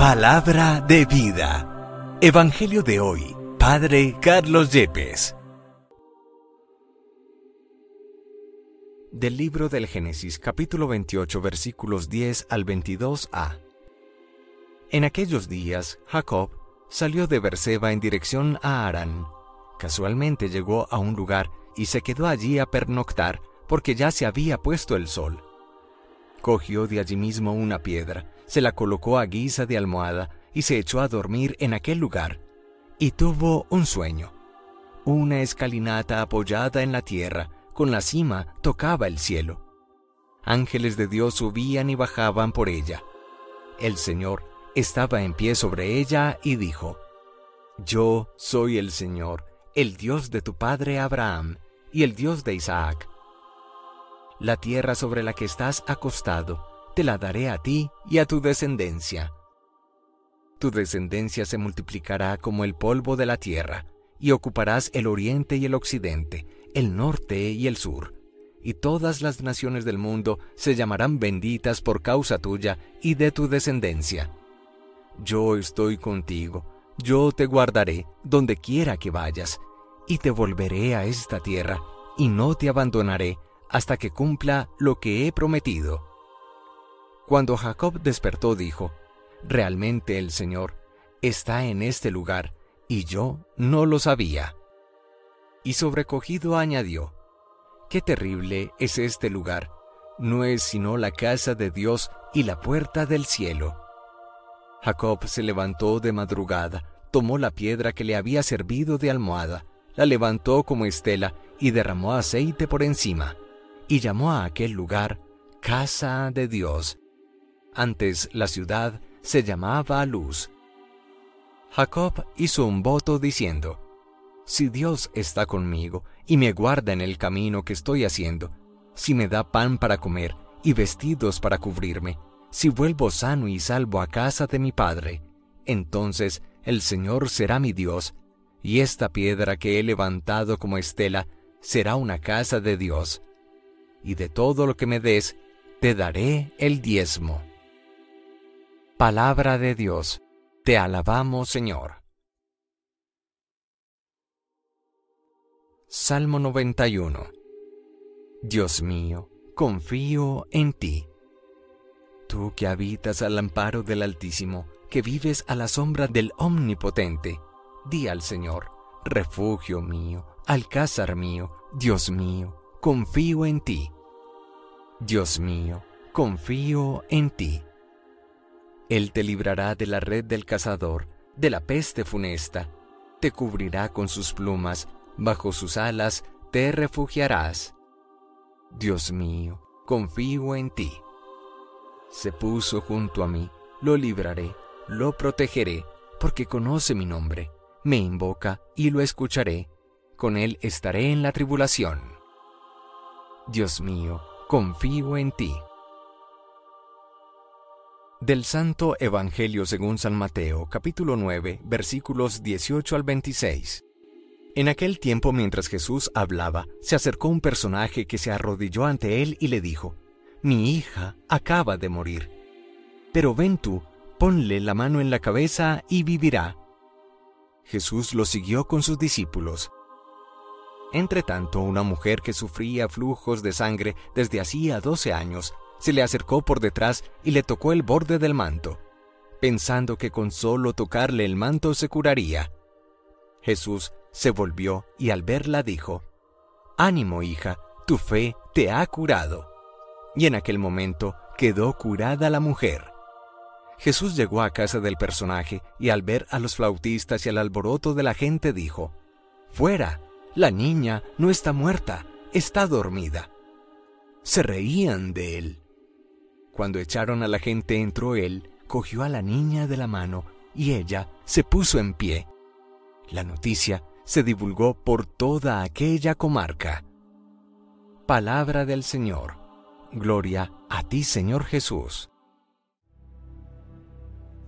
Palabra de vida. Evangelio de hoy. Padre Carlos Yepes. Del libro del Génesis, capítulo 28, versículos 10 al 22a. En aquellos días, Jacob salió de Berseba en dirección a Arán. Casualmente llegó a un lugar y se quedó allí a pernoctar porque ya se había puesto el sol. Cogió de allí mismo una piedra, se la colocó a guisa de almohada y se echó a dormir en aquel lugar. Y tuvo un sueño. Una escalinata apoyada en la tierra, con la cima tocaba el cielo. Ángeles de Dios subían y bajaban por ella. El Señor estaba en pie sobre ella y dijo, Yo soy el Señor, el Dios de tu padre Abraham y el Dios de Isaac. La tierra sobre la que estás acostado, te la daré a ti y a tu descendencia. Tu descendencia se multiplicará como el polvo de la tierra, y ocuparás el oriente y el occidente, el norte y el sur. Y todas las naciones del mundo se llamarán benditas por causa tuya y de tu descendencia. Yo estoy contigo, yo te guardaré donde quiera que vayas, y te volveré a esta tierra, y no te abandonaré hasta que cumpla lo que he prometido. Cuando Jacob despertó dijo, Realmente el Señor está en este lugar, y yo no lo sabía. Y sobrecogido añadió, Qué terrible es este lugar, no es sino la casa de Dios y la puerta del cielo. Jacob se levantó de madrugada, tomó la piedra que le había servido de almohada, la levantó como estela y derramó aceite por encima, y llamó a aquel lugar Casa de Dios. Antes la ciudad se llamaba Luz. Jacob hizo un voto diciendo, Si Dios está conmigo y me guarda en el camino que estoy haciendo, si me da pan para comer y vestidos para cubrirme, si vuelvo sano y salvo a casa de mi Padre, entonces el Señor será mi Dios, y esta piedra que he levantado como estela será una casa de Dios. Y de todo lo que me des, te daré el diezmo. Palabra de Dios, te alabamos Señor. Salmo 91 Dios mío, confío en ti. Tú que habitas al amparo del Altísimo, que vives a la sombra del Omnipotente, di al Señor, refugio mío, alcázar mío, Dios mío, confío en ti. Dios mío, confío en ti. Él te librará de la red del cazador, de la peste funesta, te cubrirá con sus plumas, bajo sus alas te refugiarás. Dios mío, confío en ti. Se puso junto a mí, lo libraré, lo protegeré, porque conoce mi nombre, me invoca y lo escucharé, con él estaré en la tribulación. Dios mío, confío en ti. Del Santo Evangelio según San Mateo, capítulo 9, versículos 18 al 26. En aquel tiempo, mientras Jesús hablaba, se acercó un personaje que se arrodilló ante él y le dijo, Mi hija acaba de morir. Pero ven tú, ponle la mano en la cabeza y vivirá. Jesús lo siguió con sus discípulos. Entretanto, una mujer que sufría flujos de sangre desde hacía doce años se le acercó por detrás y le tocó el borde del manto, pensando que con solo tocarle el manto se curaría. Jesús se volvió y al verla dijo, Ánimo, hija, tu fe te ha curado. Y en aquel momento quedó curada la mujer. Jesús llegó a casa del personaje y al ver a los flautistas y al alboroto de la gente dijo, Fuera, la niña no está muerta, está dormida. Se reían de él. Cuando echaron a la gente entró él, cogió a la niña de la mano y ella se puso en pie. La noticia se divulgó por toda aquella comarca. Palabra del Señor. Gloria a ti, Señor Jesús.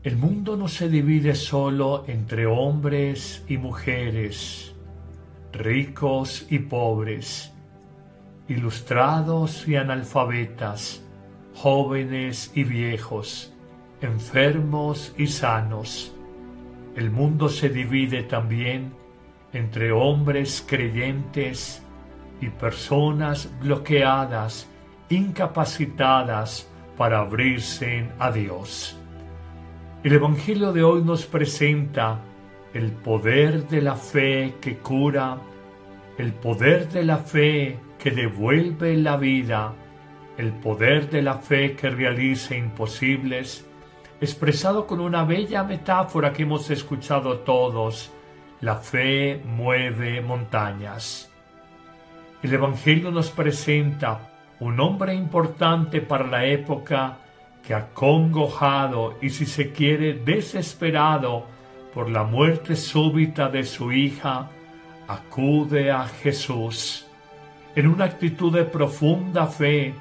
El mundo no se divide solo entre hombres y mujeres ricos y pobres, ilustrados y analfabetas, jóvenes y viejos, enfermos y sanos. El mundo se divide también entre hombres creyentes y personas bloqueadas, incapacitadas para abrirse a Dios. El Evangelio de hoy nos presenta el poder de la fe que cura, el poder de la fe que devuelve la vida, el poder de la fe que realiza imposibles, expresado con una bella metáfora que hemos escuchado todos, la fe mueve montañas. El Evangelio nos presenta un hombre importante para la época que acongojado y si se quiere desesperado por la muerte súbita de su hija, acude a Jesús. En una actitud de profunda fe,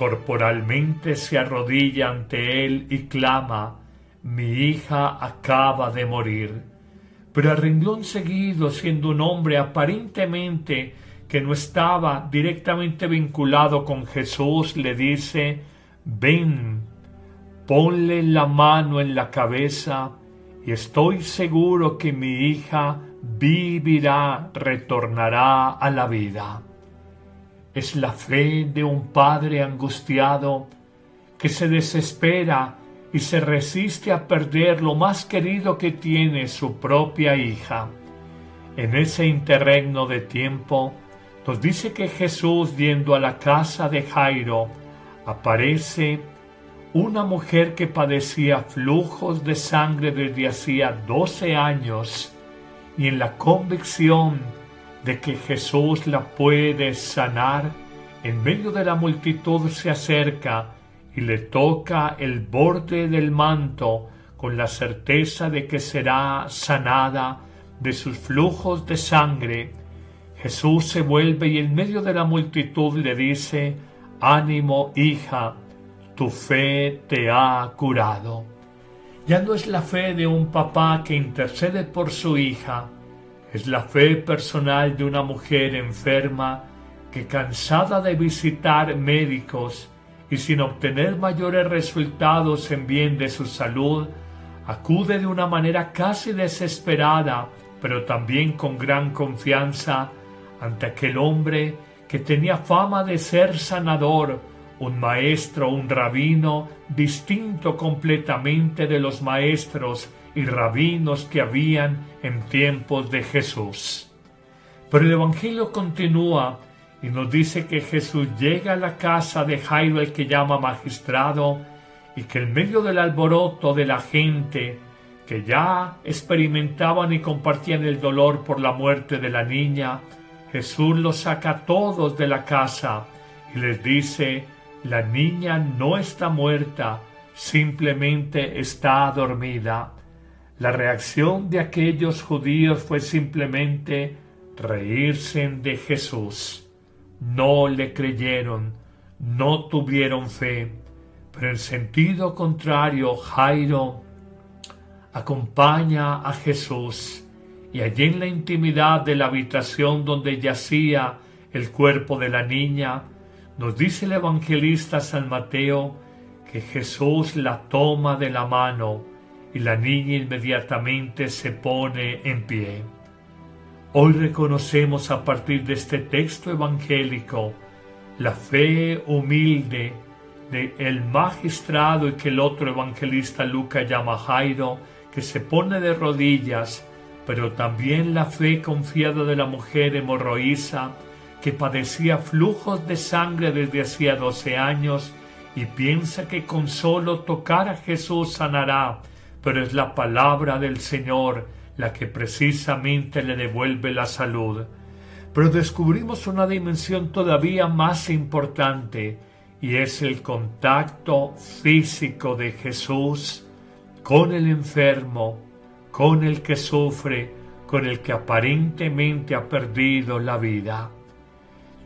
corporalmente se arrodilla ante él y clama, mi hija acaba de morir. Pero a renglón seguido, siendo un hombre aparentemente que no estaba directamente vinculado con Jesús, le dice, ven, ponle la mano en la cabeza y estoy seguro que mi hija vivirá, retornará a la vida. Es la fe de un padre angustiado que se desespera y se resiste a perder lo más querido que tiene su propia hija. En ese interregno de tiempo, nos dice que Jesús, yendo a la casa de Jairo, aparece una mujer que padecía flujos de sangre desde hacía doce años y en la convicción de que Jesús la puede sanar, en medio de la multitud se acerca y le toca el borde del manto con la certeza de que será sanada de sus flujos de sangre. Jesús se vuelve y en medio de la multitud le dice, ánimo hija, tu fe te ha curado. Ya no es la fe de un papá que intercede por su hija, es la fe personal de una mujer enferma que cansada de visitar médicos y sin obtener mayores resultados en bien de su salud, acude de una manera casi desesperada, pero también con gran confianza, ante aquel hombre que tenía fama de ser sanador, un maestro, un rabino, distinto completamente de los maestros y rabinos que habían en tiempos de Jesús. Pero el Evangelio continúa y nos dice que Jesús llega a la casa de Jairo, el que llama magistrado, y que en medio del alboroto de la gente que ya experimentaban y compartían el dolor por la muerte de la niña, Jesús los saca a todos de la casa y les dice, la niña no está muerta, simplemente está dormida. La reacción de aquellos judíos fue simplemente reírse de Jesús. No le creyeron, no tuvieron fe, pero en sentido contrario, Jairo acompaña a Jesús y allí en la intimidad de la habitación donde yacía el cuerpo de la niña, nos dice el evangelista San Mateo que Jesús la toma de la mano y la niña inmediatamente se pone en pie. Hoy reconocemos a partir de este texto evangélico la fe humilde de el magistrado y que el otro evangelista Lucas llama Jairo, que se pone de rodillas, pero también la fe confiada de la mujer hemorroísa, que padecía flujos de sangre desde hacía doce años y piensa que con solo tocar a Jesús sanará, pero es la palabra del Señor la que precisamente le devuelve la salud. Pero descubrimos una dimensión todavía más importante y es el contacto físico de Jesús con el enfermo, con el que sufre, con el que aparentemente ha perdido la vida.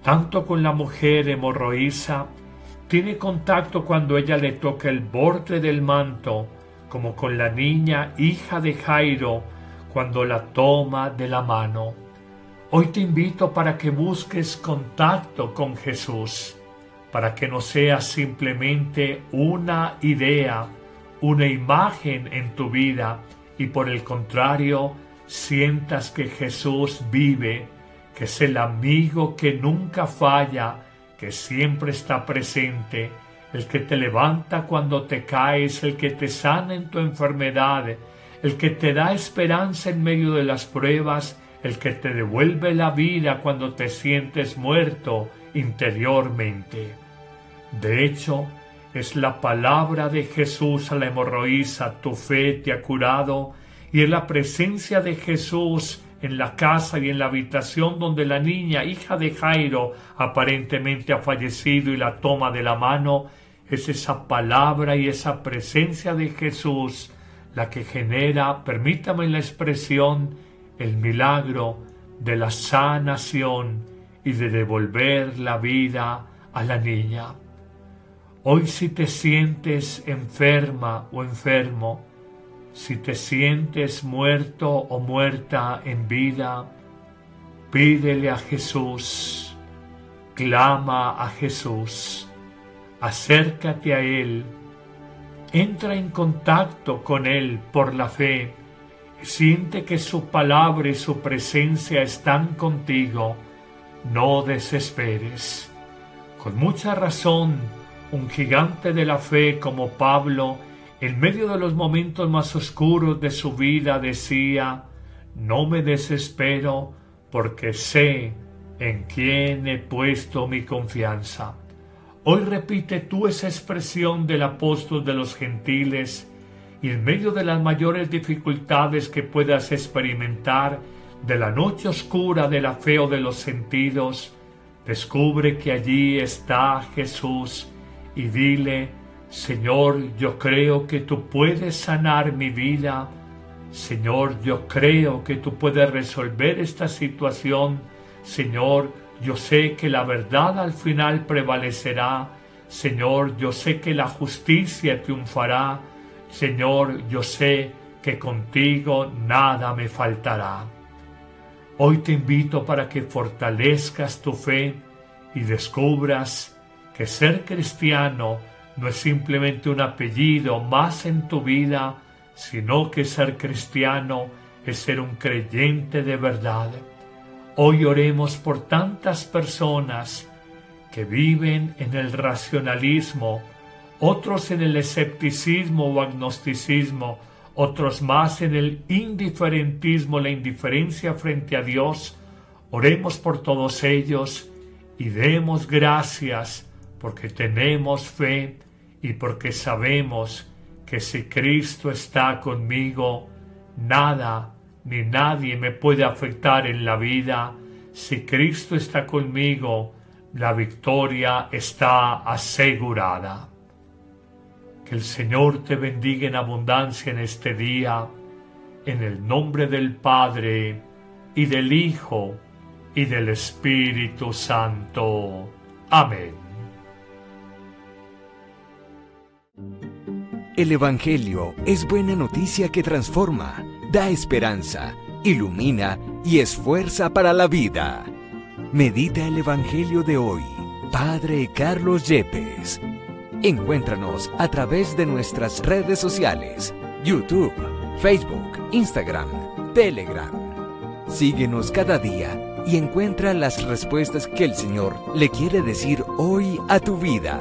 Tanto con la mujer hemorroísa, tiene contacto cuando ella le toca el borde del manto, como con la niña hija de Jairo cuando la toma de la mano. Hoy te invito para que busques contacto con Jesús, para que no sea simplemente una idea, una imagen en tu vida y por el contrario sientas que Jesús vive, que es el amigo que nunca falla, que siempre está presente, el que te levanta cuando te caes, el que te sana en tu enfermedad, el que te da esperanza en medio de las pruebas, el que te devuelve la vida cuando te sientes muerto interiormente. De hecho, es la palabra de Jesús a la hemorroísa, tu fe te ha curado, y es la presencia de Jesús en la casa y en la habitación donde la niña, hija de Jairo, aparentemente ha fallecido y la toma de la mano, es esa palabra y esa presencia de Jesús la que genera, permítame la expresión, el milagro de la sanación y de devolver la vida a la niña. Hoy si te sientes enferma o enfermo, si te sientes muerto o muerta en vida, pídele a Jesús, clama a Jesús, acércate a Él, entra en contacto con Él por la fe, siente que su palabra y su presencia están contigo, no desesperes. Con mucha razón, un gigante de la fe como Pablo, en medio de los momentos más oscuros de su vida decía, no me desespero porque sé en quién he puesto mi confianza. Hoy repite tú esa expresión del apóstol de los gentiles y en medio de las mayores dificultades que puedas experimentar, de la noche oscura de la fe o de los sentidos, descubre que allí está Jesús y dile, Señor, yo creo que tú puedes sanar mi vida. Señor, yo creo que tú puedes resolver esta situación. Señor, yo sé que la verdad al final prevalecerá. Señor, yo sé que la justicia triunfará. Señor, yo sé que contigo nada me faltará. Hoy te invito para que fortalezcas tu fe y descubras que ser cristiano no es simplemente un apellido más en tu vida, sino que ser cristiano es ser un creyente de verdad. Hoy oremos por tantas personas que viven en el racionalismo, otros en el escepticismo o agnosticismo, otros más en el indiferentismo, la indiferencia frente a Dios. Oremos por todos ellos y demos gracias porque tenemos fe y porque sabemos que si Cristo está conmigo, nada ni nadie me puede afectar en la vida. Si Cristo está conmigo, la victoria está asegurada. Que el Señor te bendiga en abundancia en este día, en el nombre del Padre, y del Hijo, y del Espíritu Santo. Amén. El Evangelio es buena noticia que transforma, da esperanza, ilumina y esfuerza para la vida. Medita el Evangelio de hoy. Padre Carlos Yepes. Encuéntranos a través de nuestras redes sociales, YouTube, Facebook, Instagram, Telegram Síguenos cada día y encuentra las respuestas que el Señor le quiere decir hoy a tu vida.